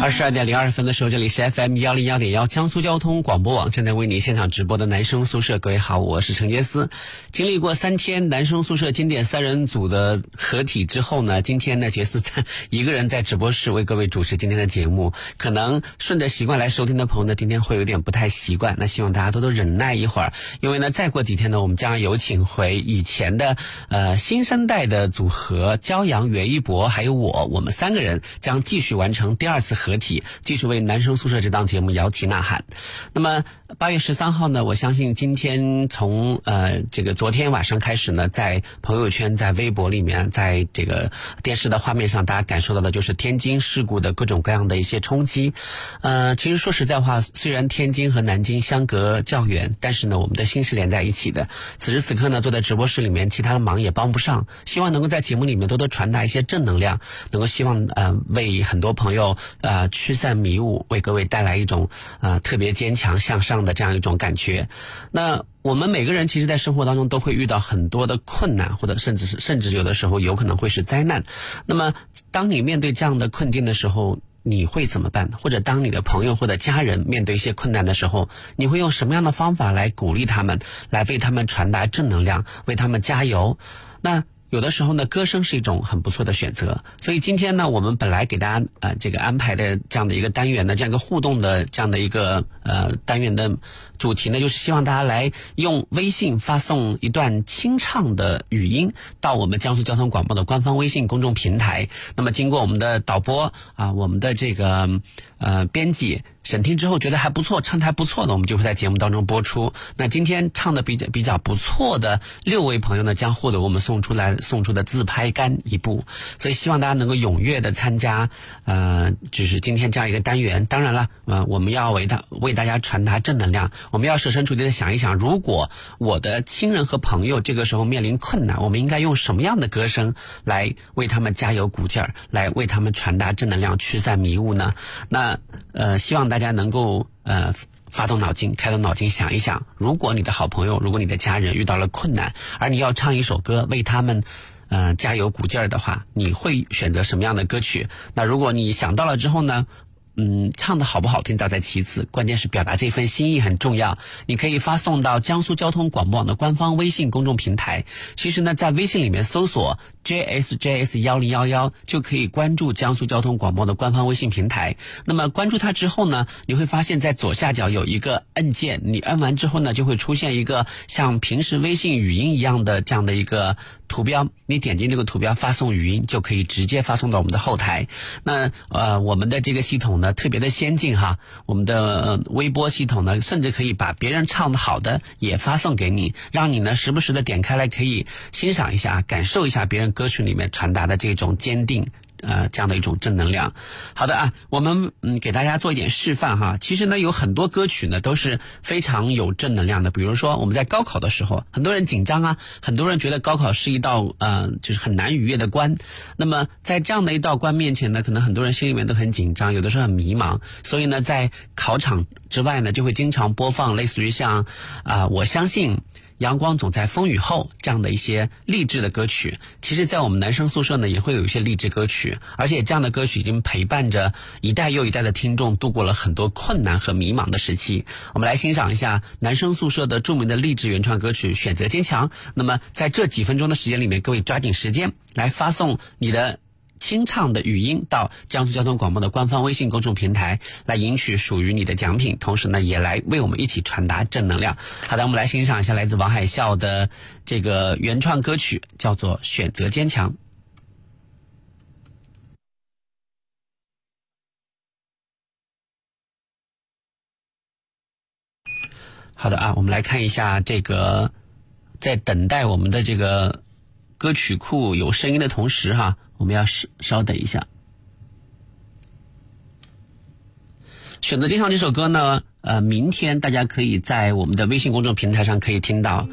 二十二点零二分的时候，这里是 FM 幺零幺点幺江苏交通广播网正在为你现场直播的男生宿舍。各位好，我是陈杰思。经历过三天男生宿舍经典三人组的合体之后呢，今天呢，杰斯在一个人在直播室为各位主持今天的节目。可能顺着习惯来收听的朋友呢，今天会有点不太习惯。那希望大家多多忍耐一会儿，因为呢，再过几天呢，我们将有请回以前的呃新生代的组合骄阳、袁一博还有我，我们三个人将继续完成第二次合。合体继续为男生宿舍这档节目摇旗呐喊。那么八月十三号呢？我相信今天从呃这个昨天晚上开始呢，在朋友圈、在微博里面，在这个电视的画面上，大家感受到的就是天津事故的各种各样的一些冲击。呃，其实说实在话，虽然天津和南京相隔较远，但是呢，我们的心是连在一起的。此时此刻呢，坐在直播室里面，其他的忙也帮不上。希望能够在节目里面多多传达一些正能量，能够希望呃为很多朋友呃。驱散迷雾，为各位带来一种呃特别坚强向上的这样一种感觉。那我们每个人其实，在生活当中都会遇到很多的困难，或者甚至是甚至有的时候有可能会是灾难。那么，当你面对这样的困境的时候，你会怎么办？或者当你的朋友或者家人面对一些困难的时候，你会用什么样的方法来鼓励他们，来为他们传达正能量，为他们加油？那。有的时候呢，歌声是一种很不错的选择。所以今天呢，我们本来给大家呃这个安排的这样的一个单元呢，这样一个互动的这样的一个呃单元的主题呢，就是希望大家来用微信发送一段清唱的语音到我们江苏交通广播的官方微信公众平台。那么经过我们的导播啊，我们的这个呃编辑。审听之后觉得还不错，唱的还不错的，我们就会在节目当中播出。那今天唱的比较比较不错的六位朋友呢，将获得我们送出来送出的自拍杆一部。所以希望大家能够踊跃的参加，呃，就是今天这样一个单元。当然了，呃，我们要为大为大家传达正能量。我们要设身处地的想一想，如果我的亲人和朋友这个时候面临困难，我们应该用什么样的歌声来为他们加油鼓劲儿，来为他们传达正能量，驱散迷雾呢？那呃，希望。大大家能够呃发动脑筋，开动脑筋想一想，如果你的好朋友，如果你的家人遇到了困难，而你要唱一首歌为他们，呃加油鼓劲儿的话，你会选择什么样的歌曲？那如果你想到了之后呢？嗯，唱的好不好听倒在其次，关键是表达这份心意很重要。你可以发送到江苏交通广播网的官方微信公众平台。其实呢，在微信里面搜索 JSJS 幺零幺幺就可以关注江苏交通广播的官方微信平台。那么关注它之后呢，你会发现在左下角有一个按键，你按完之后呢，就会出现一个像平时微信语音一样的这样的一个图标。你点击这个图标发送语音，就可以直接发送到我们的后台。那呃，我们的这个系统呢？特别的先进哈，我们的微波系统呢，甚至可以把别人唱的好的也发送给你，让你呢时不时的点开来可以欣赏一下，感受一下别人歌曲里面传达的这种坚定。呃，这样的一种正能量。好的啊，我们嗯给大家做一点示范哈。其实呢，有很多歌曲呢都是非常有正能量的。比如说我们在高考的时候，很多人紧张啊，很多人觉得高考是一道呃就是很难逾越的关。那么在这样的一道关面前呢，可能很多人心里面都很紧张，有的时候很迷茫。所以呢，在考场之外呢，就会经常播放类似于像啊我相信。阳光总在风雨后，这样的一些励志的歌曲，其实，在我们男生宿舍呢，也会有一些励志歌曲，而且这样的歌曲已经陪伴着一代又一代的听众度过了很多困难和迷茫的时期。我们来欣赏一下男生宿舍的著名的励志原创歌曲《选择坚强》。那么，在这几分钟的时间里面，各位抓紧时间来发送你的。清唱的语音到江苏交通广播的官方微信公众平台来赢取属于你的奖品同时呢也来为我们一起传达正能量。好的我们来欣赏一下来自王海啸的这个原创歌曲叫做选择坚强。好的啊我们来看一下这个在等待我们的这个歌曲库有声音的同时哈我们要稍稍等一下。选择接上这首歌呢，呃，明天大家可以在我们的微信公众平台上可以听到。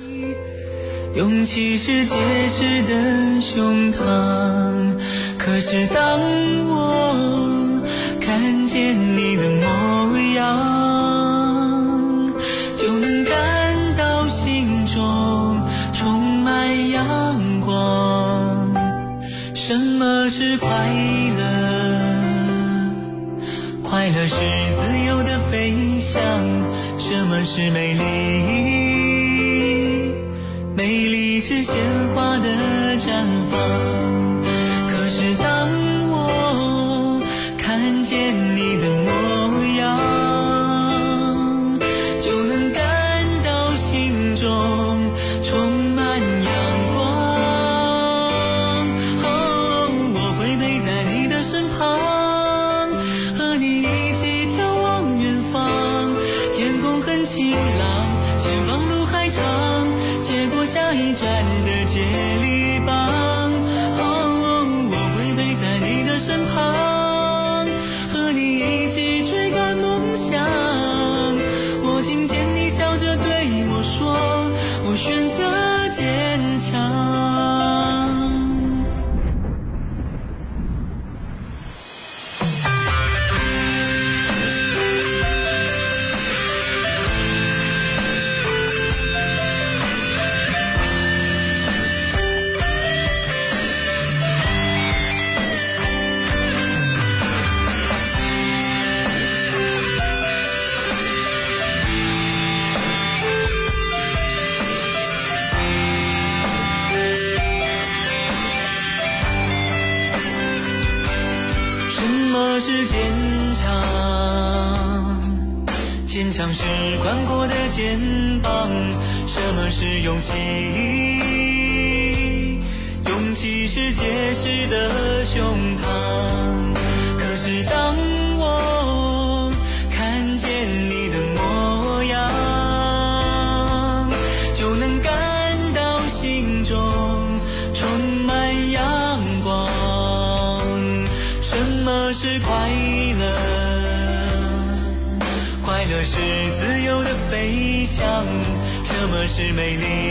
勇气是结实的胸膛，可是当我看见你的模样，飞翔。什么是美丽？美丽是鲜花的绽放。美丽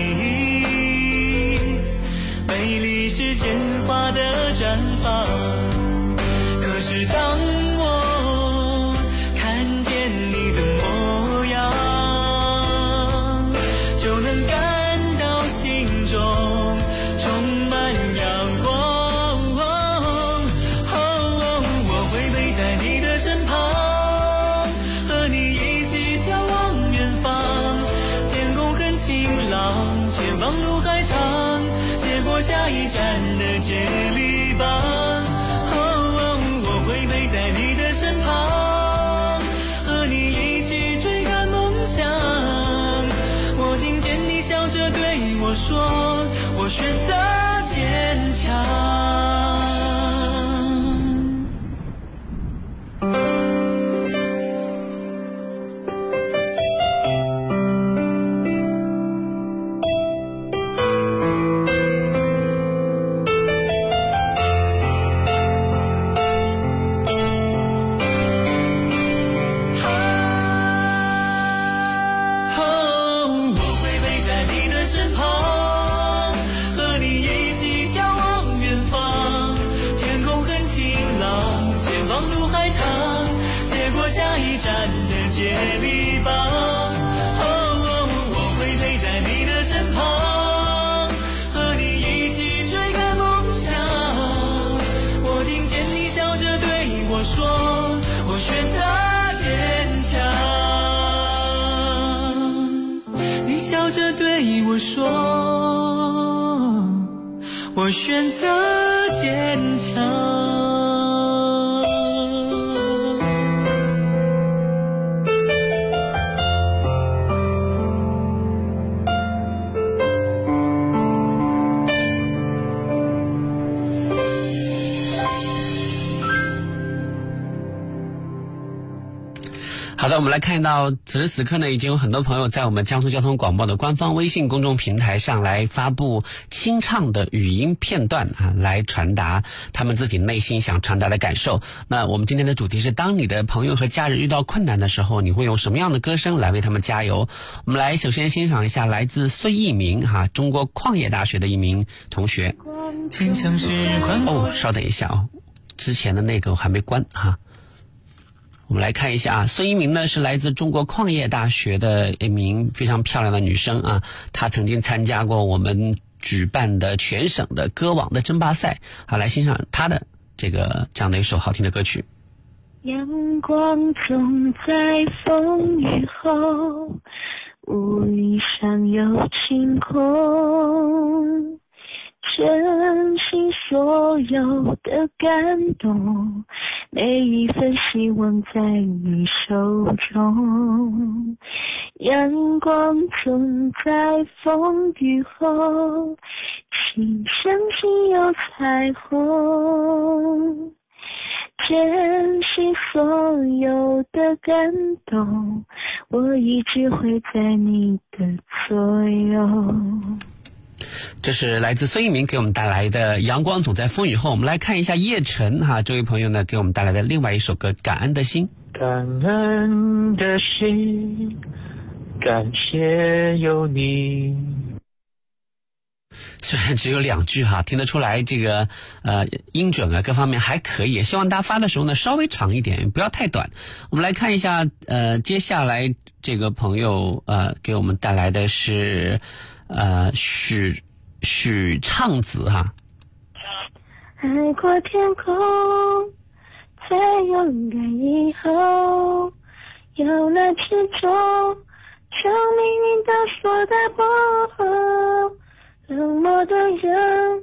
的，我们来看到此时此刻呢，已经有很多朋友在我们江苏交通广播的官方微信公众平台上来发布清唱的语音片段啊，来传达他们自己内心想传达的感受。那我们今天的主题是：当你的朋友和家人遇到困难的时候，你会用什么样的歌声来为他们加油？我们来首先欣赏一下来自孙一鸣哈，中国矿业大学的一名同学。哦，稍等一下哦，之前的那个我还没关哈。我们来看一下啊，孙一鸣呢是来自中国矿业大学的一名非常漂亮的女生啊，她曾经参加过我们举办的全省的歌王的争霸赛。好，来欣赏她的这个这样的一首好听的歌曲。阳光总在风雨后，乌云上有晴空。珍惜所有的感动，每一份希望在你手中。阳光总在风雨后，请相信有彩虹。珍惜所有的感动，我一直会在你的左右。这是来自孙一鸣给我们带来的《阳光总在风雨后》。我们来看一下叶晨哈这位朋友呢给我们带来的另外一首歌《感恩的心》。感恩的心，感谢有你。虽然只有两句哈，听得出来这个呃音准啊各方面还可以。希望大家发的时候呢稍微长一点，不要太短。我们来看一下呃接下来这个朋友呃给我们带来的是。呃，许许畅子哈。海阔天空，在勇敢以后，有了执着，将命运都锁在背后。冷漠的人，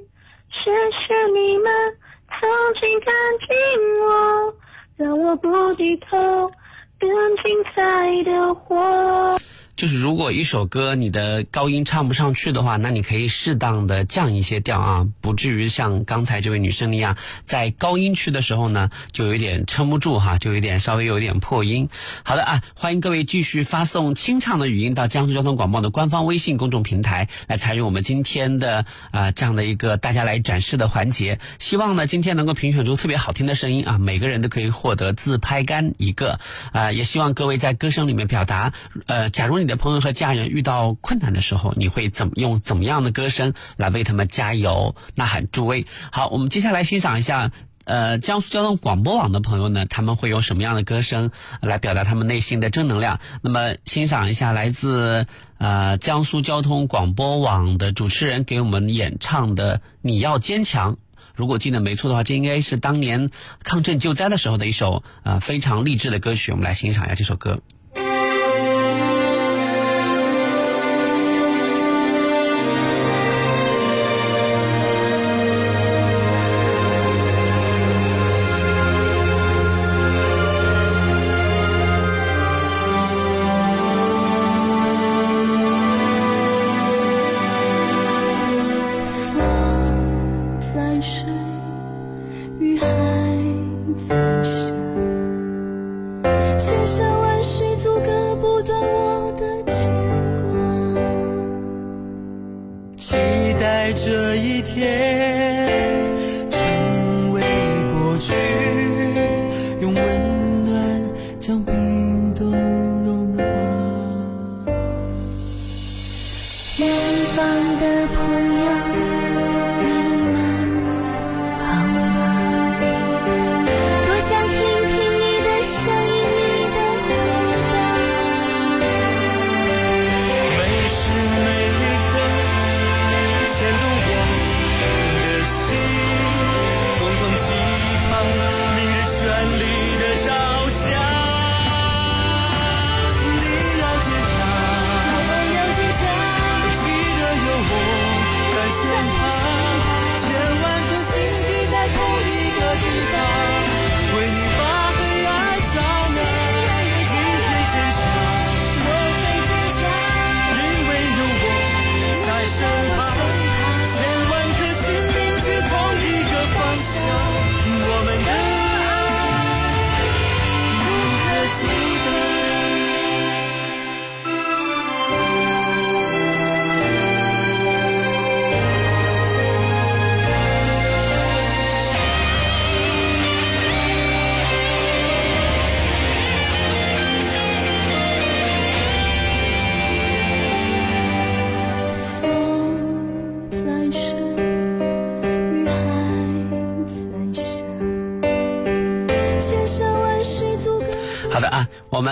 谢谢你们曾经看紧我，让我不低头，更精彩的活。就是如果一首歌你的高音唱不上去的话，那你可以适当的降一些调啊，不至于像刚才这位女生那样，在高音区的时候呢，就有点撑不住哈，就有点稍微有点破音。好的啊，欢迎各位继续发送清唱的语音到江苏交通广播的官方微信公众平台来参与我们今天的啊这样的一个大家来展示的环节。希望呢今天能够评选出特别好听的声音啊，每个人都可以获得自拍杆一个啊，也希望各位在歌声里面表达呃，假如。你的朋友和家人遇到困难的时候，你会怎么用怎么样的歌声来为他们加油、呐喊助威？好，我们接下来欣赏一下，呃，江苏交通广播网的朋友呢，他们会用什么样的歌声来表达他们内心的正能量？那么，欣赏一下来自呃江苏交通广播网的主持人给我们演唱的《你要坚强》。如果记得没错的话，这应该是当年抗震救灾的时候的一首啊非常励志的歌曲。我们来欣赏一下这首歌。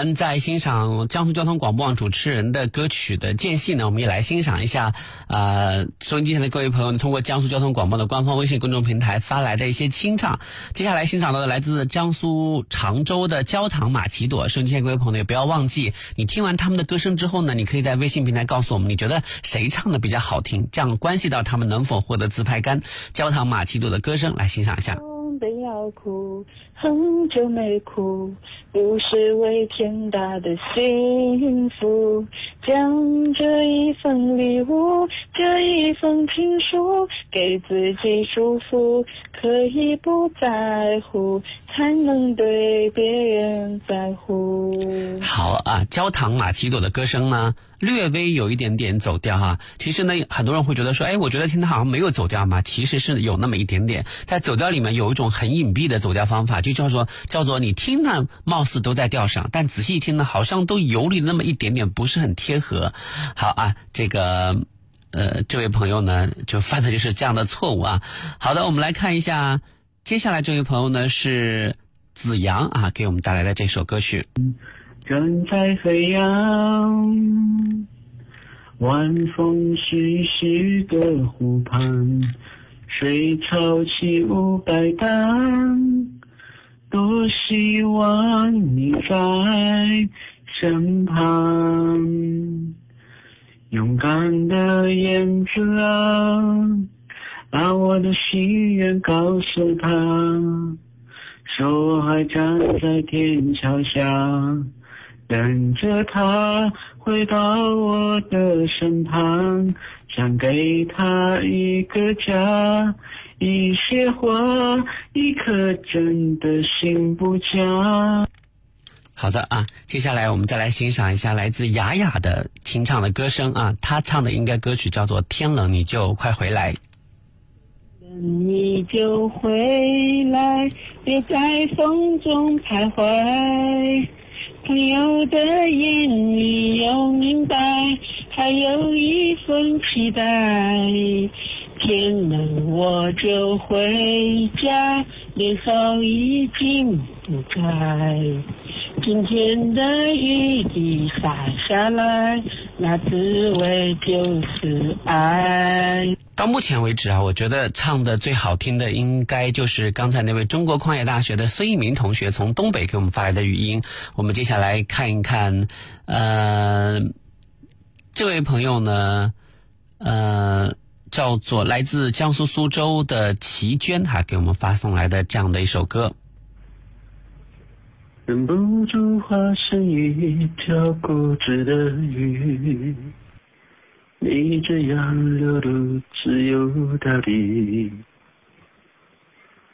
们在欣赏江苏交通广播网主持人的歌曲的间隙呢，我们也来欣赏一下呃收音机前的各位朋友通过江苏交通广播的官方微信公众平台发来的一些清唱。接下来欣赏到的来自江苏常州的焦糖玛奇朵，收音机前各位朋友也不要忘记，你听完他们的歌声之后呢，你可以在微信平台告诉我们你觉得谁唱的比较好听，这样关系到他们能否获得自拍杆。焦糖玛奇朵的歌声来欣赏一下。很久没哭，不是为天大的幸福，将这一份礼物，这一封情书，给自己祝福，可以不在乎，才能对别人在乎。好啊，焦糖玛奇朵的歌声呢？略微有一点点走调哈，其实呢，很多人会觉得说，哎，我觉得听他好像没有走调嘛，其实是有那么一点点，在走调里面有一种很隐蔽的走调方法，就叫做叫做你听呢，貌似都在调上，但仔细一听呢，好像都游离那么一点点，不是很贴合。好啊，这个呃，这位朋友呢，就犯的就是这样的错误啊。好的，我们来看一下，接下来这位朋友呢是子阳啊，给我们带来的这首歌曲。人在飞扬，晚风徐徐的湖畔，水草起舞摆荡，多希望你在身旁。勇敢的燕子啊，把我的心愿告诉他，说我还站在天桥下。等着他回到我的身旁，想给他一个家，一些话，一颗真的心不假。好的啊，接下来我们再来欣赏一下来自雅雅的清唱的歌声啊，她唱的应该歌曲叫做《天冷你就快回来》。你就回来，别在风中徘徊。朋友的眼里有明白，还有一份期待。天冷我就回家，年少已经不在。今天的雨滴洒下来，那滋味就是爱。到目前为止啊，我觉得唱的最好听的应该就是刚才那位中国矿业大学的孙一鸣同学从东北给我们发来的语音。我们接下来看一看，呃，这位朋友呢，呃，叫做来自江苏苏州的齐娟哈，给我们发送来的这样的一首歌。忍不住化身一条固执的鱼。你这样流露自由到底，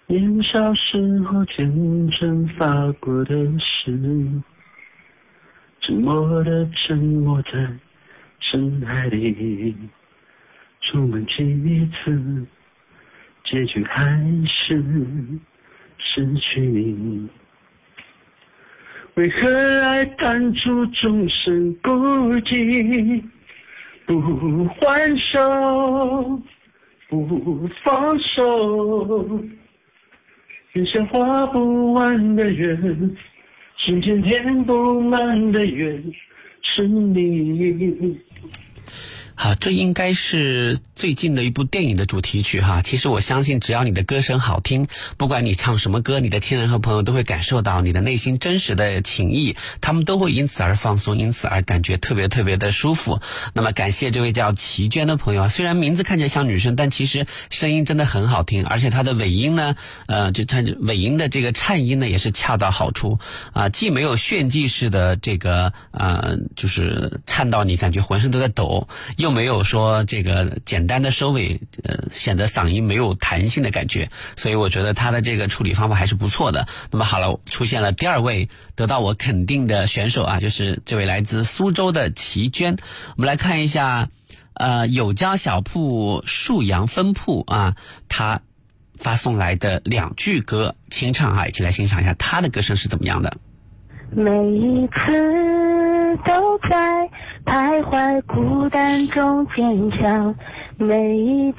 年少时候天真发过的誓，沉默的沉没在深海里，出门几次，结局还是失去你。为何爱当初终身孤寂？不还手，不放手，眼前画不完的圆，心间填不满的缘，是你。好，这应该是最近的一部电影的主题曲哈。其实我相信，只要你的歌声好听，不管你唱什么歌，你的亲人和朋友都会感受到你的内心真实的情谊，他们都会因此而放松，因此而感觉特别特别的舒服。那么，感谢这位叫齐娟的朋友啊，虽然名字看起来像女生，但其实声音真的很好听，而且她的尾音呢，呃，就她尾音的这个颤音呢，也是恰到好处啊，既没有炫技式的这个呃，就是颤到你感觉浑身都在抖，又。又没有说这个简单的收尾，呃，显得嗓音没有弹性的感觉，所以我觉得他的这个处理方法还是不错的。那么好了，出现了第二位得到我肯定的选手啊，就是这位来自苏州的齐娟。我们来看一下，呃，有家小铺树阳分铺啊，他发送来的两句歌清唱啊，一起来欣赏一下他的歌声是怎么样的。每一次都在。徘徊孤单中坚强，每一次，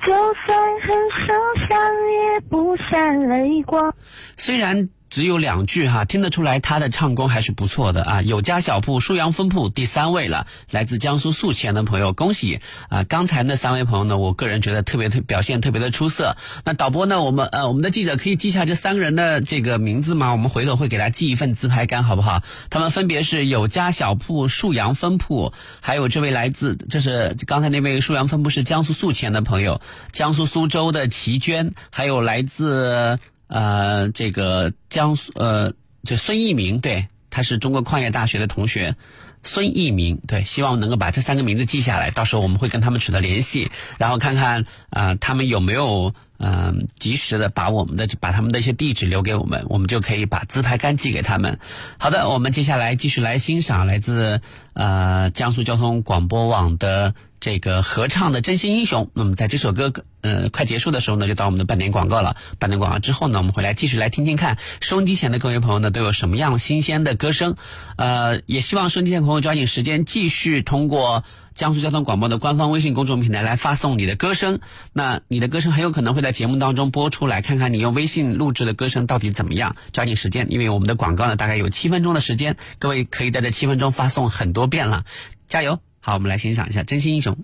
就算很受伤也不闪泪光。虽然。只有两句哈，听得出来他的唱功还是不错的啊。有家小铺舒阳分铺第三位了，来自江苏宿迁的朋友，恭喜啊！刚才那三位朋友呢，我个人觉得特别特表现特别的出色。那导播呢，我们呃我们的记者可以记下这三个人的这个名字吗？我们回头会给他寄一份自拍杆，好不好？他们分别是有家小铺舒阳分铺，还有这位来自这是刚才那位舒阳分铺是江苏宿迁的朋友，江苏苏州的齐娟，还有来自。呃，这个江苏呃，这孙一鸣，对，他是中国矿业大学的同学，孙一鸣，对，希望能够把这三个名字记下来，到时候我们会跟他们取得联系，然后看看啊，他们有没有嗯及时的把我们的把他们的一些地址留给我们，我们就可以把自拍杆寄给他们。好的，我们接下来继续来欣赏来自呃江苏交通广播网的。这个合唱的《真心英雄》，那么在这首歌呃快结束的时候呢，就到我们的半点广告了。半点广告之后呢，我们回来继续来听听看收音机前的各位朋友呢都有什么样新鲜的歌声。呃，也希望收音机前朋友抓紧时间继续通过江苏交通广播的官方微信公众平台来发送你的歌声。那你的歌声很有可能会在节目当中播出来，看看你用微信录制的歌声到底怎么样。抓紧时间，因为我们的广告呢大概有七分钟的时间，各位可以在这七分钟发送很多遍了，加油！好，我们来欣赏一下《真心英雄》。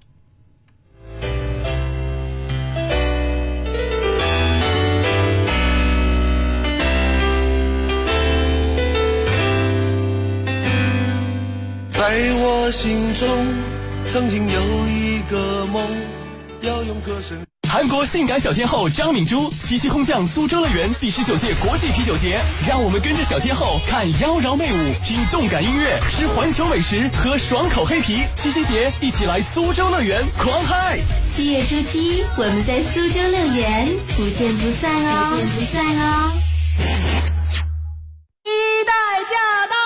在我心中，曾经有一个梦，要用歌声。韩国性感小天后张敏珠七夕空降苏州乐园第十九届国际啤酒节，让我们跟着小天后看妖娆媚舞，听动感音乐，吃环球美食，喝爽口黑啤。七夕节，一起来苏州乐园狂嗨！七月初七，我们在苏州乐园，不见不散哦！不见不散哦！一代驾到，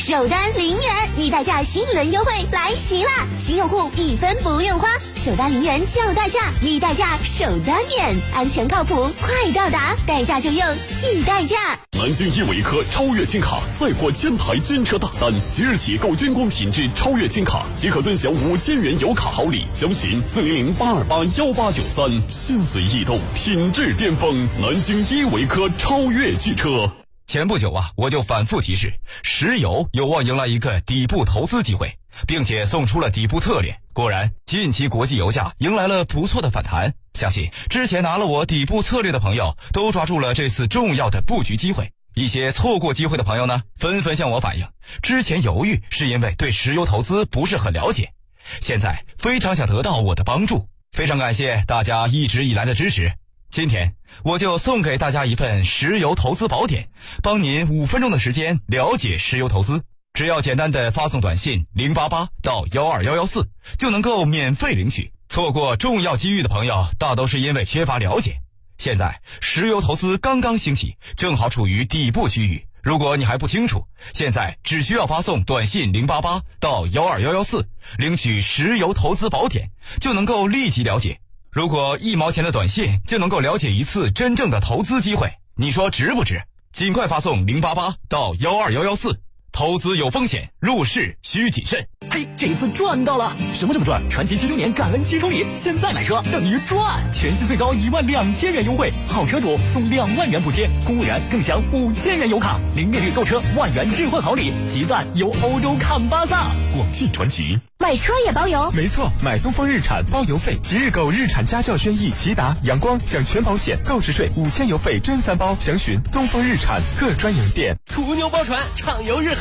首单零元易代驾新一轮优惠来袭啦！新用户一分不用花。首单零元就代驾，易代驾首单免，安全靠谱，快到达，代驾就用易代驾。南京依维柯超越金卡再获千台军车大单，即日起购军工品质超越金卡即可尊享五千元油卡好礼，详询四零零八二八幺八九三。心随意动，品质巅峰，南京依维柯超越汽车。前不久啊，我就反复提示，石油有望迎来一个底部投资机会。并且送出了底部策略，果然，近期国际油价迎来了不错的反弹。相信之前拿了我底部策略的朋友都抓住了这次重要的布局机会。一些错过机会的朋友呢，纷纷向我反映，之前犹豫是因为对石油投资不是很了解，现在非常想得到我的帮助。非常感谢大家一直以来的支持。今天我就送给大家一份石油投资宝典，帮您五分钟的时间了解石油投资。只要简单的发送短信零八八到幺二幺幺四，就能够免费领取。错过重要机遇的朋友，大都是因为缺乏了解。现在石油投资刚刚兴起，正好处于底部区域。如果你还不清楚，现在只需要发送短信零八八到幺二幺幺四，领取石油投资宝典，就能够立即了解。如果一毛钱的短信就能够了解一次真正的投资机会，你说值不值？尽快发送零八八到幺二幺幺四。投资有风险，入市需谨慎。嘿，这次赚到了！什么这么赚？传奇七周年感恩七重礼，现在买车等于赚，全系最高一万两千元优惠，好车主送两万元补贴，公务员更享五千元油卡，零利率购车万元置换好礼，集赞游欧洲看巴萨。广汽传祺。买车也包邮，没错，买东风日产包邮费。即日购日产家轿轩逸、骐达、阳光，享全保险、购置税、五千油费真三包。详询东风日产各专营店。途牛包船畅游日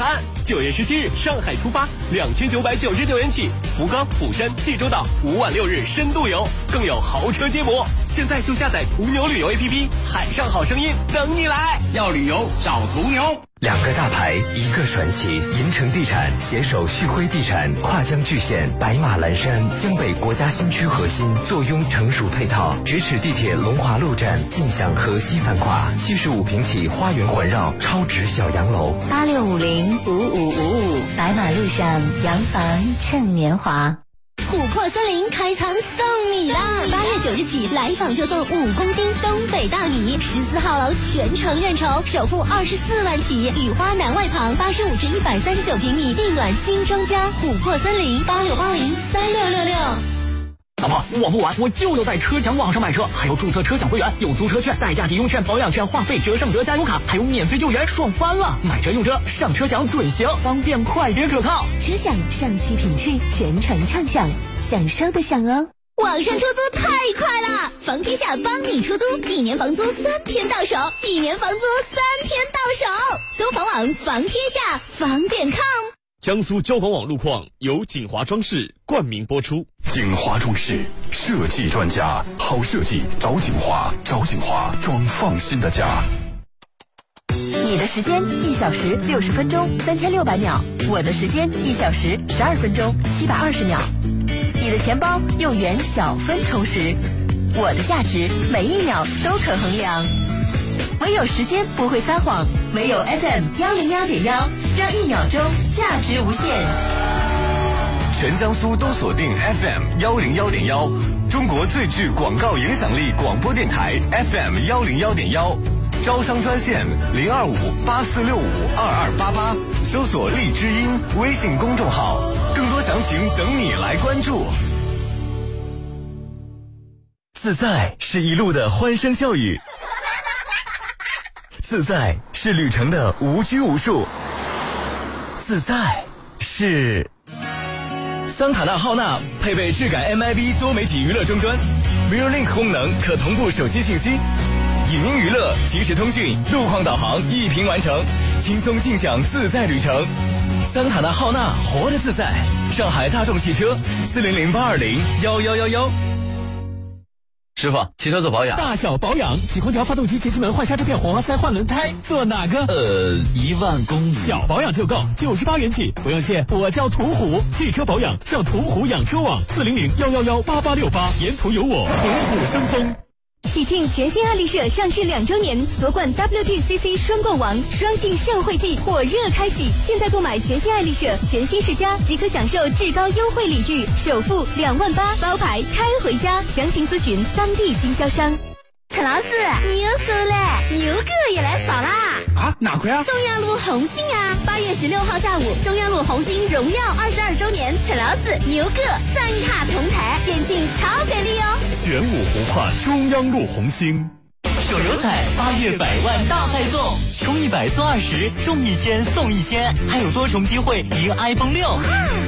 九月十七日上海出发，两千九百九十九元起，福冈、釜山、济州岛五晚六日深度游，更有豪车接驳。现在就下载途牛旅游 APP，海上好声音等你来。要旅游找途牛。两个大牌，一个传奇。银城地产携手旭辉地产，跨江巨献白马蓝山江北国家新区核心，坐拥成熟配套，咫尺地铁龙华路站，尽享河西繁华。七十五平起，花园环绕，超值小洋楼。八六五零五五五五，白马路上洋房趁年华。琥珀森林开仓送米啦！八月九日起来访就送五公斤东北大米，十四号楼全程认筹，首付二十四万起。雨花南外旁八十五至一百三十九平米地暖精装加，琥珀森林八六八零三六六六。老婆，我不玩，我就要在车享网上买车，还有注册车享会员，有租车券、代驾抵用券、保养券、话费折上折、加油卡，还有免费救援，爽翻了！买车用车上车享准行，方便快捷可靠。车享上汽品质，全程畅享，享受的享哦。网上出租太快了，房天下帮你出租，一年房租三天到手，一年房租三天到手。搜房网房天下房点 com。江苏交管网路况由锦华装饰冠名播出。锦华装饰设计专家，好设计找锦华，找锦华装放心的家。你的时间一小时六十分钟三千六百秒，我的时间一小时十二分钟七百二十秒。你的钱包用元角分充实，我的价值每一秒都可衡量。唯有时间不会撒谎，唯有 FM 幺零幺点幺，让一秒钟价值无限。全江苏都锁定 FM 幺零幺点幺，中国最具广告影响力广播电台 FM 幺零幺点幺。招商专线零二五八四六五二二八八，搜索荔枝音微信公众号，更多详情等你来关注。自在是一路的欢声笑语，自在是旅程的无拘无束，自在是桑塔纳浩纳配备质感 MIB 多媒体娱乐终端，Mirror Link 功能可同步手机信息。影音娱乐、即时通讯、路况导航一屏完成，轻松尽享自在旅程。桑塔纳浩纳，活得自在。上海大众汽车，四零零八二零幺幺幺幺。师傅，汽车做保养，大小保养，起空调、发动机、节气门、换刹车片、火花塞、换轮胎，做哪个？呃，一万公里，小保养就够，九十八元起，不用谢。我叫途虎，汽车保养上途虎养车网，四零零幺幺幺八八六八，沿途有我，虎虎生风。喜庆全新爱丽舍上市两周年，夺冠 WTCC 双冠王，双庆盛会季火热开启。现在购买全新爱丽舍全新世家，即可享受至高优惠礼遇，首付两万八，包牌开回家。详情咨询当地经销商。陈老师，牛收了，牛哥也来扫啦！啊，哪块啊？中央路红星啊！八月十六号下午，中央路红星荣耀二十二周年，陈老师、牛哥三卡同台，电竞超给力哦！玄武湖畔中央路红星。手游彩八月百万大派送，充一百送二十，中一千送一千，还有多重机会赢 iPhone 六。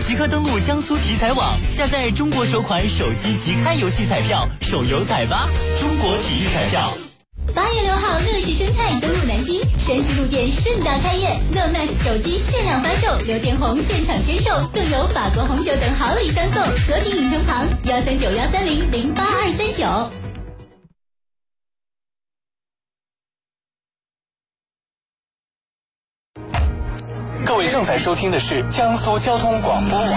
即刻登录江苏体彩网，下载中国首款手机即开游戏彩票，手游彩吧！中国体育彩票。八月六号，乐视生态登陆南京，山西路店盛大开业乐 Max 手机限量发售，刘建宏现场签售，更有法国红酒等好礼相送。和平影城旁幺三九幺三零零八二三九。各位正在收听的是江苏交通广播网。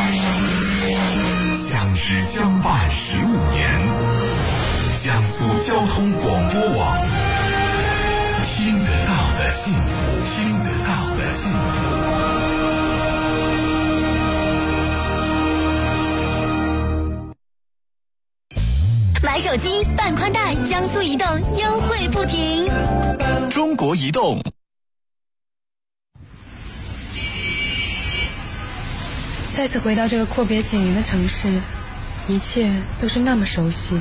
相知相伴十五年，江苏交通广播网，听得到的幸福，听得到的幸福。买手机办宽带，江苏移动优惠不停。中国移动。再次回到这个阔别几年的城市，一切都是那么熟悉。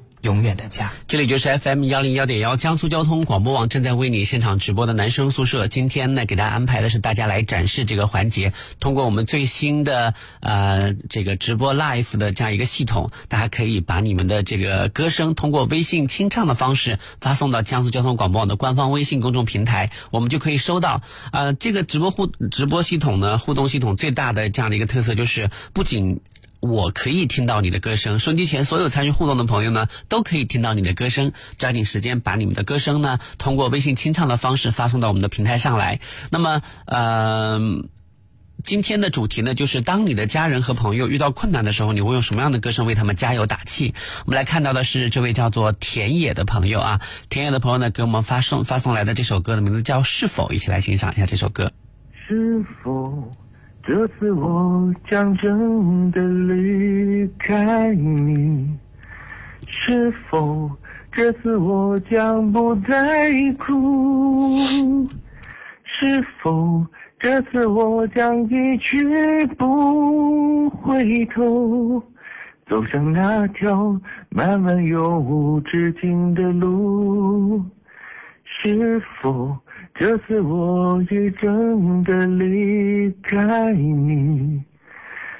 永远的家。这里就是 FM 幺零幺点幺江苏交通广播网正在为你现场直播的男生宿舍。今天呢，给大家安排的是大家来展示这个环节，通过我们最新的呃这个直播 live 的这样一个系统，大家可以把你们的这个歌声通过微信清唱的方式发送到江苏交通广播网的官方微信公众平台，我们就可以收到。呃，这个直播互直播系统呢，互动系统最大的这样的一个特色就是不仅我可以听到你的歌声，收音机前所有参与互动的朋友呢，都可以听到你的歌声。抓紧时间把你们的歌声呢，通过微信清唱的方式发送到我们的平台上来。那么，呃，今天的主题呢，就是当你的家人和朋友遇到困难的时候，你会用什么样的歌声为他们加油打气？我们来看到的是这位叫做田野的朋友啊，田野的朋友呢，给我们发送发送来的这首歌的名字叫《是否》，一起来欣赏一下这首歌。是是否这次我将真的离开你？是否这次我将不再哭？是否这次我将一去不回头，走上那条漫漫永无止境的路？是否这次我已真的离开你？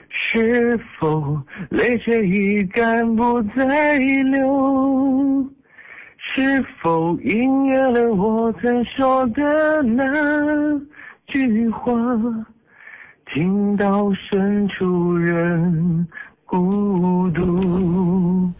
是否泪水已干不再流？是否应验了我曾说的那句话？听到深处人孤独。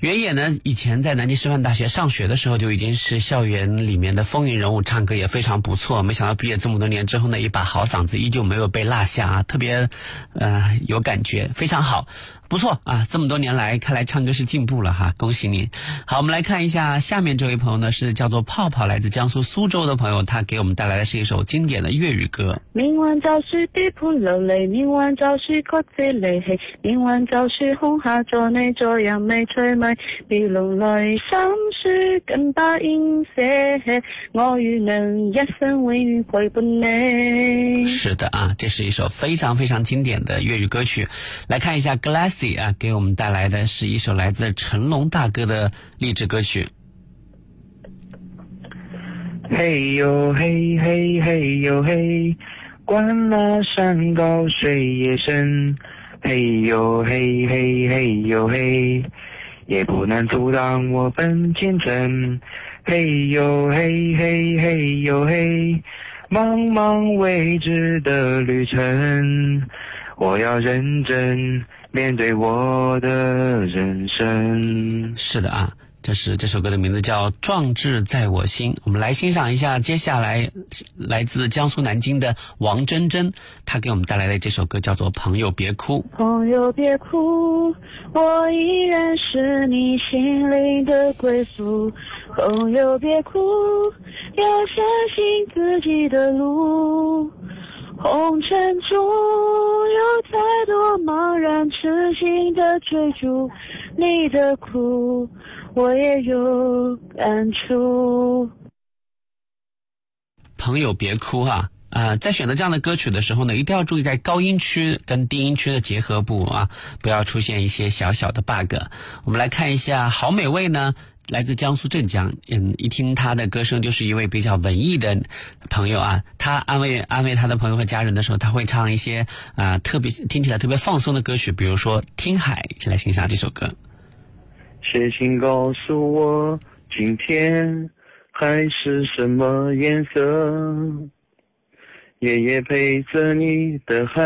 原野呢，以前在南京师范大学上学的时候就已经是校园里面的风云人物，唱歌也非常不错。没想到毕业这么多年之后呢，一把好嗓子依旧没有被落下啊，特别呃有感觉，非常好。不错啊，这么多年来，看来唱歌是进步了哈，恭喜你！好，我们来看一下下面这位朋友呢，是叫做泡泡，来自江苏苏州的朋友，他给我们带来的是一首经典的粤语歌。是的啊，这是一首非常非常经典的粤语歌曲。来看一下 Glass。C 啊，给我们带来的是一首来自成龙大哥的励志歌曲。嘿呦嘿嘿嘿呦嘿，管那山高水也深。嘿呦嘿嘿嘿呦嘿，也不能阻挡我奔前程。嘿呦嘿嘿嘿呦嘿，茫茫未知的旅程，我要认真。面对我的人生。是的啊，这是这首歌的名字叫《壮志在我心》。我们来欣赏一下接下来来自江苏南京的王真真，她给我们带来的这首歌叫做《朋友别哭》。朋友别哭，我依然是你心灵的归宿。朋友别哭，要相信自己的路。红尘中有太多茫然痴心的追逐，你的苦我也有感触。朋友别哭啊！啊，在选择这样的歌曲的时候呢，一定要注意在高音区跟低音区的结合部啊，不要出现一些小小的 bug。我们来看一下，好美味呢。来自江苏镇江，嗯，一听他的歌声，就是一位比较文艺的朋友啊。他安慰安慰他的朋友和家人的时候，他会唱一些啊特别听起来特别放松的歌曲，比如说《听海》，一起来欣赏这首歌。谁请告诉我，今天海是什么颜色？夜夜陪着你的海，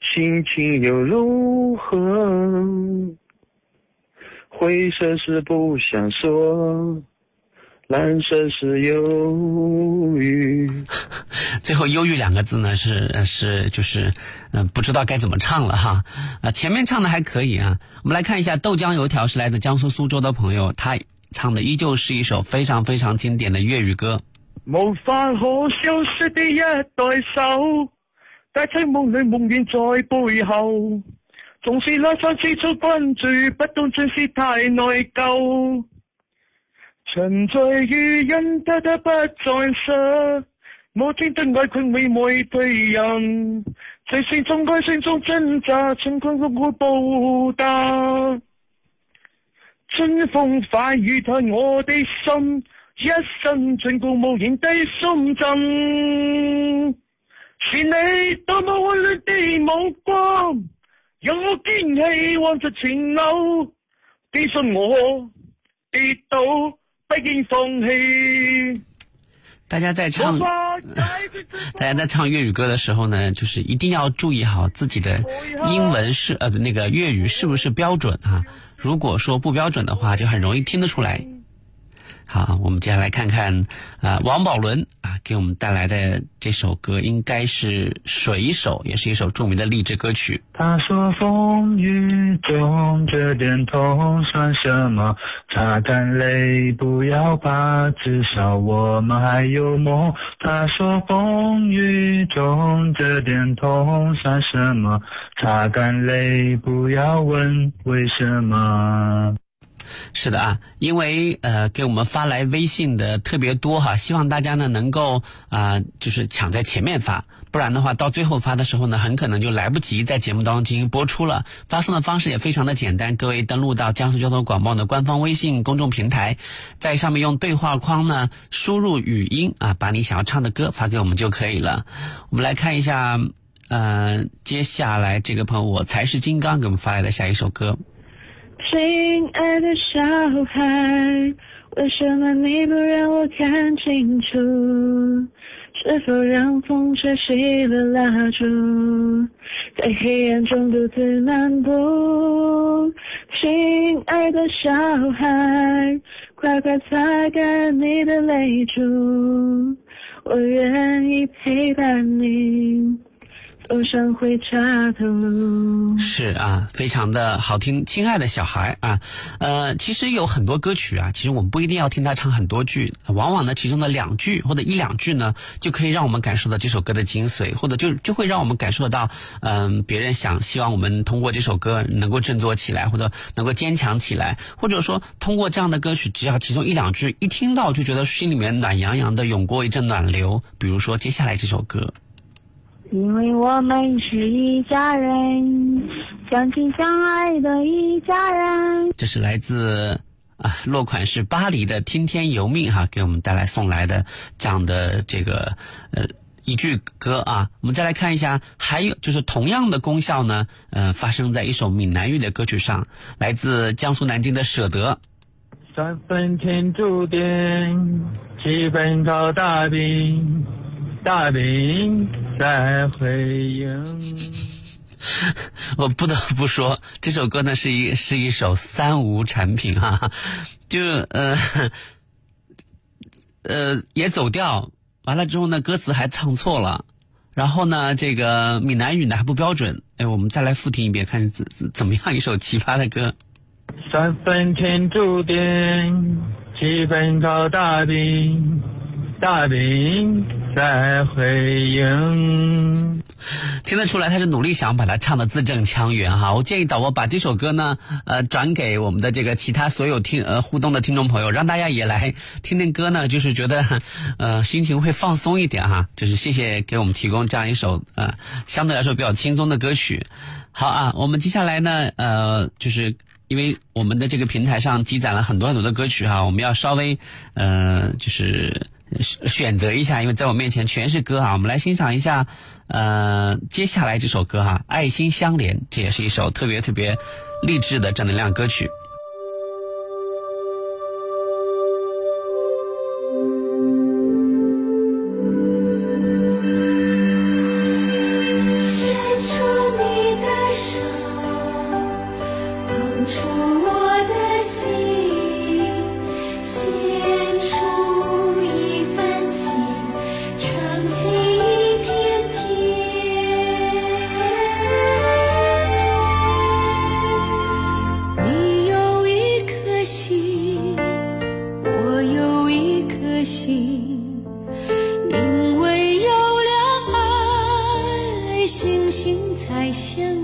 心情又如何？灰色是不想说，蓝色是忧郁。最后“忧郁”两个字呢，是是就是嗯，不知道该怎么唱了哈。啊，前面唱的还可以啊。我们来看一下《豆浆油条》，是来自江苏苏州的朋友，他唱的依旧是一首非常非常经典的粤语歌。无法可消失的一对手，带在梦里梦魇在背后。总是拉萨四处关注，不懂珍惜太内疚。沉醉于因得得不再失，我天的爱困美每对人，在心中爱心中挣扎，春困不会报答。春风化雨在我的心，一生尽顾无言的送赠。是你多么温暖的目光。让我坚气望着前路，坚信我跌倒不惊放弃。大家在唱，大家在唱粤语歌的时候呢，就是一定要注意好自己的英文是呃那个粤语是不是标准啊？如果说不标准的话，就很容易听得出来。好，我们接下来看看啊，王宝伦啊给我们带来的这首歌应该是《水手》，也是一首著名的励志歌曲。他说：“风雨中这点痛算什么？擦干泪，不要怕，至少我们还有梦。”他说：“风雨中这点痛算什么？擦干泪，不要问为什么。”是的啊，因为呃给我们发来微信的特别多哈，希望大家呢能够啊、就是抢在前面发，不然的话到最后发的时候呢，很可能就来不及在节目当中进行播出了。发送的方式也非常的简单，各位登录到江苏交通广播的官方微信公众平台，在上面用对话框呢输入语音啊，把你想要唱的歌发给我们就可以了。我们来看一下，呃，接下来这个朋友我才是金刚给我们发来的下一首歌。亲爱的小孩，为什么你不让我看清楚？是否让风吹熄了蜡烛，在黑暗中独自漫步？亲爱的小孩，快快擦干你的泪珠，我愿意陪伴你。走上回家的路。是啊，非常的好听，亲爱的小孩啊，呃，其实有很多歌曲啊，其实我们不一定要听他唱很多句，往往呢其中的两句或者一两句呢，就可以让我们感受到这首歌的精髓，或者就就会让我们感受到，嗯、别人想希望我们通过这首歌能够振作起来，或者能够坚强起来，或者说通过这样的歌曲，只要其中一两句一听到就觉得心里面暖洋洋的，涌过一阵暖流，比如说接下来这首歌。因为我们是一家人，相亲相爱的一家人。这是来自啊落款是巴黎的听天由命哈，给我们带来送来的这样的这个呃一句歌啊。我们再来看一下，还有就是同样的功效呢，呃，发生在一首闽南语的歌曲上，来自江苏南京的舍得。三分天注定，七分靠大饼，大饼在回应。我不得不说，这首歌呢是一是一首三无产品哈、就呃呃也走调，完了之后呢歌词还唱错了，然后呢这个闽南语呢还不标准，哎，我们再来复听一遍，看是怎怎怎么样一首奇葩的歌。三分天注定，七分靠大饼，大饼在回应。听得出来，他是努力想把它唱的字正腔圆哈。我建议导播把这首歌呢，呃，转给我们的这个其他所有听呃互动的听众朋友，让大家也来听听歌呢，就是觉得 呃心情会放松一点哈。就是谢谢给我们提供这样一首呃相对来说比较轻松的歌曲。好啊，我们接下来呢，呃，就是因为我们的这个平台上积攒了很多很多的歌曲哈，我们要稍微呃就是选选择一下，因为在我面前全是歌啊，我们来欣赏一下呃接下来这首歌哈，《爱心相连》，这也是一首特别特别励志的正能量歌曲。再相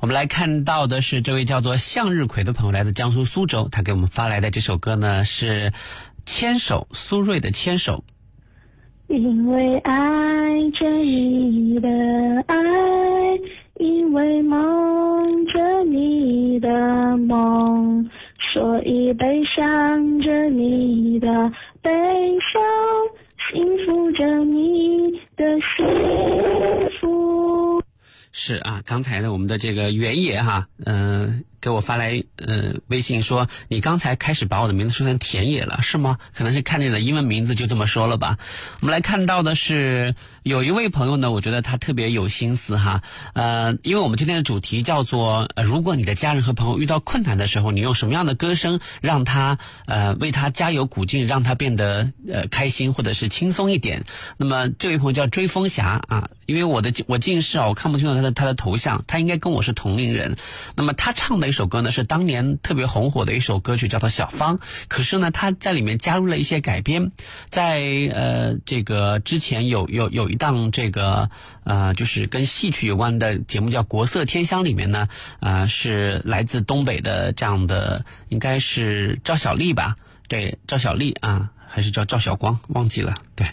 我们来看到的是这位叫做向日葵的朋友来自江苏苏州，他给我们发来的这首歌呢是《牵手》，苏芮的《牵手》。因为爱着你的爱，因为梦着你的梦，所以悲伤着你的悲伤，幸福着你的幸福。是啊，刚才呢，我们的这个原野哈，嗯、给我发来呃微信说，你刚才开始把我的名字说成田野了，是吗？可能是看见了英文名字就这么说了吧。我们来看到的是有一位朋友呢，我觉得他特别有心思哈，呃，因为我们今天的主题叫做，呃、如果你的家人和朋友遇到困难的时候，你用什么样的歌声让他呃为他加油鼓劲，让他变得呃开心或者是轻松一点。那么这位朋友叫追风侠啊，因为我的我近视啊，我看不清楚他的他的头像，他应该跟我是同龄人。那么他唱的一首歌呢，是当年特别红火的一首歌曲，叫做《小芳》。可是呢，他在里面加入了一些改编，在呃这个之前有有有一当这个呃就是跟戏曲有关的节目叫《国色天香》里面呢，呃是来自东北的这样的，应该是赵小丽吧？对，赵小丽啊。还是叫赵晓光，忘记了。对，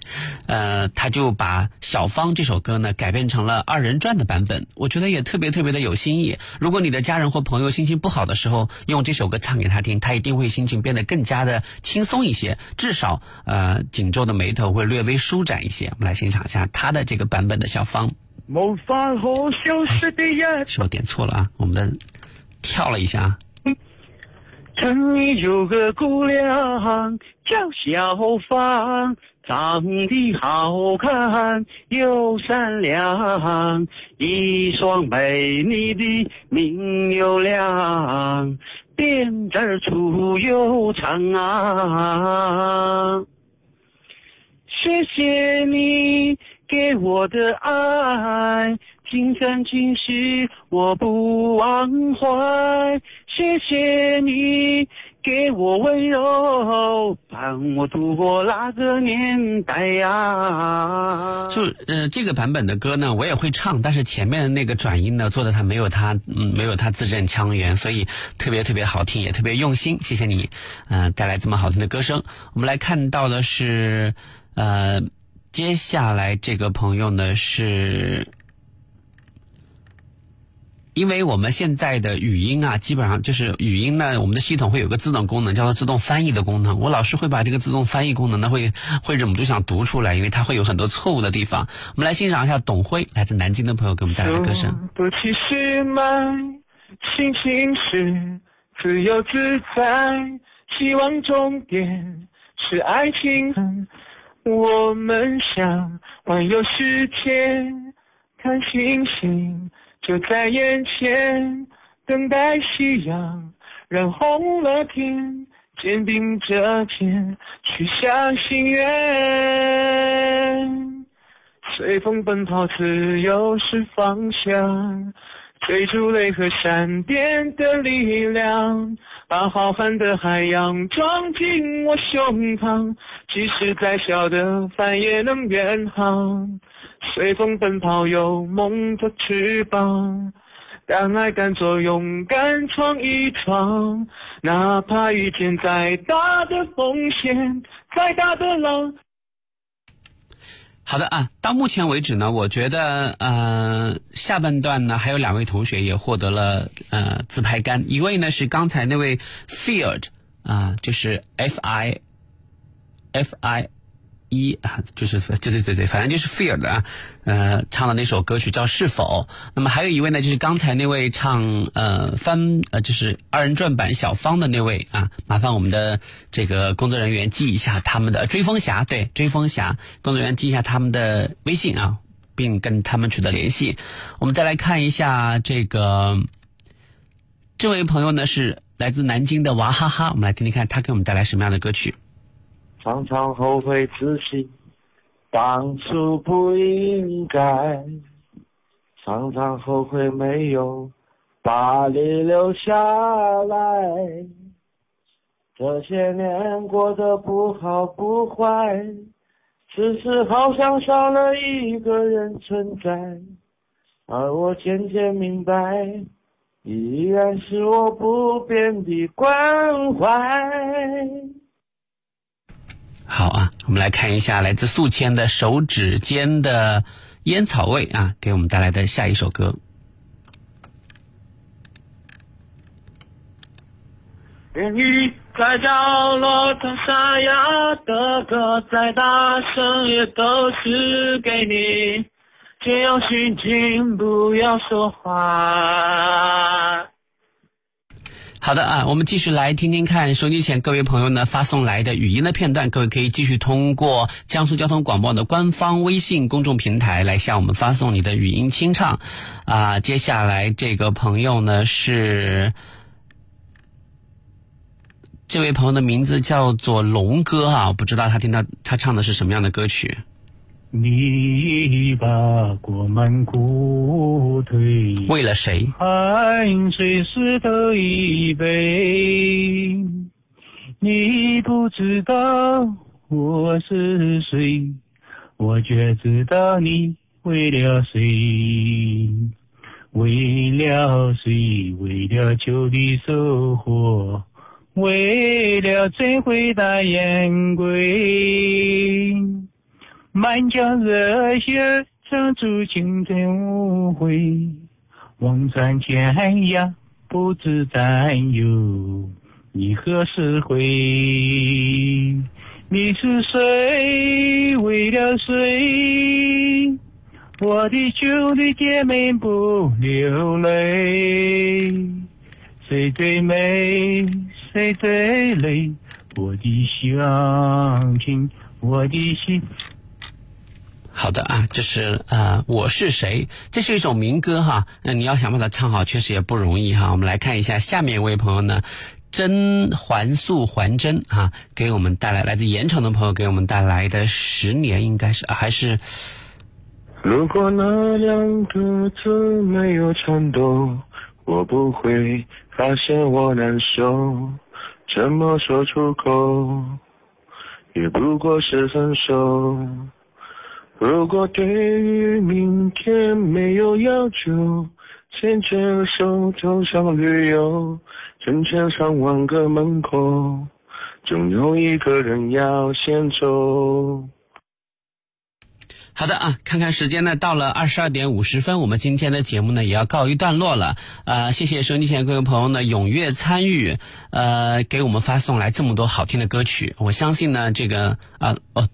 呃，他就把《小芳》这首歌呢改编成了二人转的版本，我觉得也特别特别的有新意。如果你的家人或朋友心情不好的时候，用这首歌唱给他听，他一定会心情变得更加的轻松一些，至少呃紧皱的眉头会略微舒展一些。我们来欣赏一下他的这个版本的《小芳》。是我点错了啊？我们的跳了一下啊。城里有个姑娘叫小芳，长得好看又善良，一双美丽的明又亮，辫子粗又长啊。谢谢你给我的爱，今生今世我不忘怀。谢谢你给我温柔，伴我度过那个年代呀。就呃，这个版本的歌呢，我也会唱，但是前面那个转音呢，做的他没有他嗯没有他字正腔圆，所以特别特别好听，也特别用心。谢谢你，嗯、带来这么好听的歌声。我们来看到的是，呃，接下来这个朋友呢是。因为我们现在的语音啊，基本上就是语音呢，我们的系统会有个自动功能，叫做自动翻译的功能。我老是会把这个自动翻译功能呢，会会忍不住想读出来，因为它会有很多错误的地方。我们来欣赏一下董辉来自南京的朋友给我们带来的歌声。不起是买，心情是自由自在，希望终点是爱情。我们想环游世界，看星星。就在眼前，等待夕阳染红了天，肩并着肩许下心愿。随风奔跑，自由是方向，追逐雷和闪电的力量，把浩瀚的海洋装进我胸膛，即使再小的帆也能远航。随风奔跑，有梦的翅膀，敢爱敢做，勇敢闯一闯，哪怕遇见再大的风险，再大的浪。好的啊，到目前为止呢，我觉得呃下半段呢还有两位同学也获得了呃自拍杆，一位呢是刚才那位 Field 啊、就是 F I F I。一啊，就是对对对对，反正就是 Fear 的啊，呃，唱的那首歌曲叫《是否》。那么还有一位呢，就是刚才那位唱呃翻呃就是二人转版小芳的那位啊，麻烦我们的这个工作人员记一下他们的追风侠，对追风侠工作人员记一下他们的微信啊，并跟他们取得联系。我们再来看一下这个这位朋友呢是来自南京的娃哈哈，我们来听听看他给我们带来什么样的歌曲。常常后悔自己当初不应该，常常后悔没有把你留下来。这些年过得不好不坏，只是好像少了一个人存在，而我渐渐明白，依然是我不变的关怀。好啊，我们来看一下来自宿迁的手指尖的烟草味啊，给我们带来的下一首歌。雨在角落唱沙哑的歌，再大声也都是给你。这样心情不要说话。好的啊，我们继续来听听看收机前各位朋友呢发送来的语音的片段，各位可以继续通过江苏交通广播的官方微信公众平台来向我们发送你的语音清唱。啊，接下来这个朋友呢是。这位朋友的名字叫做龙哥啊，我不知道他听到他唱的是什么样的歌曲。你把过门鼓推，为了谁？汗水湿透衣背，你不知道我是谁，我却知道你为了谁，为了谁？为了秋的收获。为了追回大雁归，满腔热血唱出青春无悔，望穿天涯不知战友，你何时回？你是谁？为了谁？我的兄弟姐妹不流泪，谁最美？谁最累？我的乡亲，我的心。好的啊，这是呃，我是谁？这是一首民歌哈，那你要想把它唱好，确实也不容易哈。我们来看一下下面一位朋友呢，甄环素还真啊，给我们带来来自盐城的朋友给我们带来的十年，应该是还是。如果那两个字没有颤抖，我不会发现我难受。怎么说出口，也不过是分手。如果对于明天没有要求，牵着手走向旅游，成千上万个门口，总有一个人要先走。好的啊，看看时间呢，到了二十二点五十分，我们今天的节目呢也要告一段落了。呃，谢谢收音机前各位朋友呢踊跃参与，呃，给我们发送来这么多好听的歌曲。我相信呢，这个啊哦。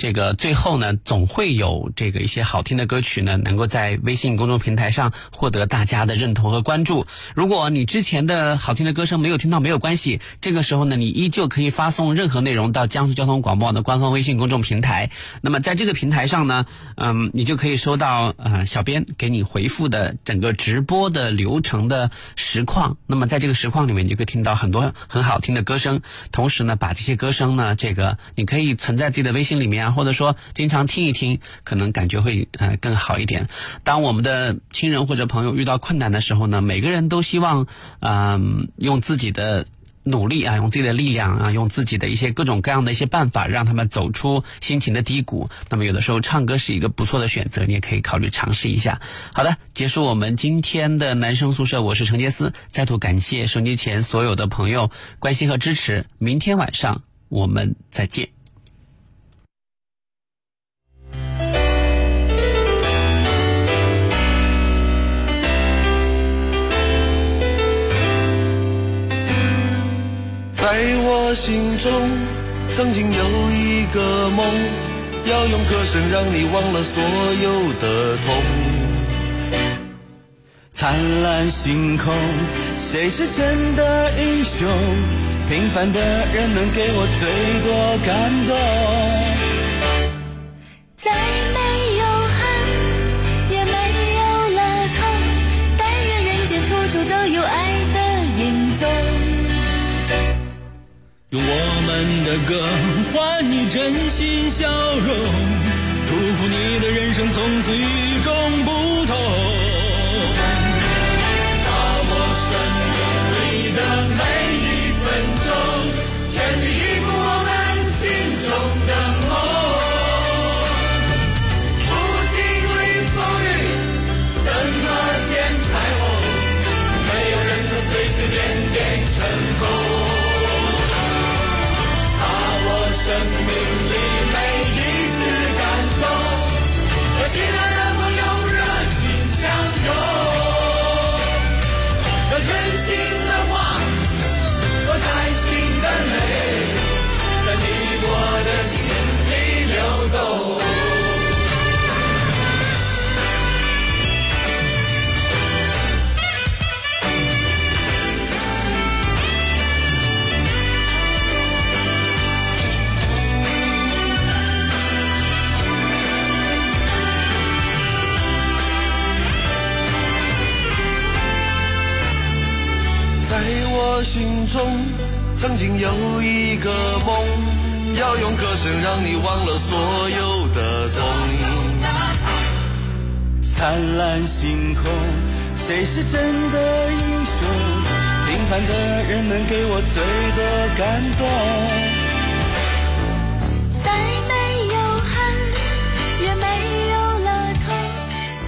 这个最后呢，总会有这个一些好听的歌曲呢，能够在微信公众平台上获得大家的认同和关注。如果你之前的好听的歌声没有听到，没有关系，这个时候呢，你依旧可以发送任何内容到江苏交通广播的官方微信公众平台。那么在这个平台上呢，嗯，你就可以收到呃小编给你回复的整个直播的流程的实况。那么在这个实况里面，你就可以听到很多很好听的歌声。同时呢，把这些歌声呢，这个你可以存在自己的微信里面啊。或者说，经常听一听，可能感觉会呃更好一点。当我们的亲人或者朋友遇到困难的时候呢，每个人都希望，嗯，用自己的努力啊，用自己的力量啊，用自己的一些各种各样的一些办法，让他们走出心情的低谷。那么，有的时候唱歌是一个不错的选择，你也可以考虑尝试一下。好的，结束我们今天的男生宿舍，我是程杰思，再度感谢收机前所有的朋友关心和支持。明天晚上我们再见。在我心中，曾经有一个梦，要用歌声让你忘了所有的痛。灿烂星空，谁是真的英雄？平凡的人能给我最多感动。再没我们的歌，换你真心笑容，祝福你的人生从此。心中曾经有一个梦，要用歌声让你忘了所有的痛。灿烂星空，谁是真的英雄？平凡的人们给我最多感动。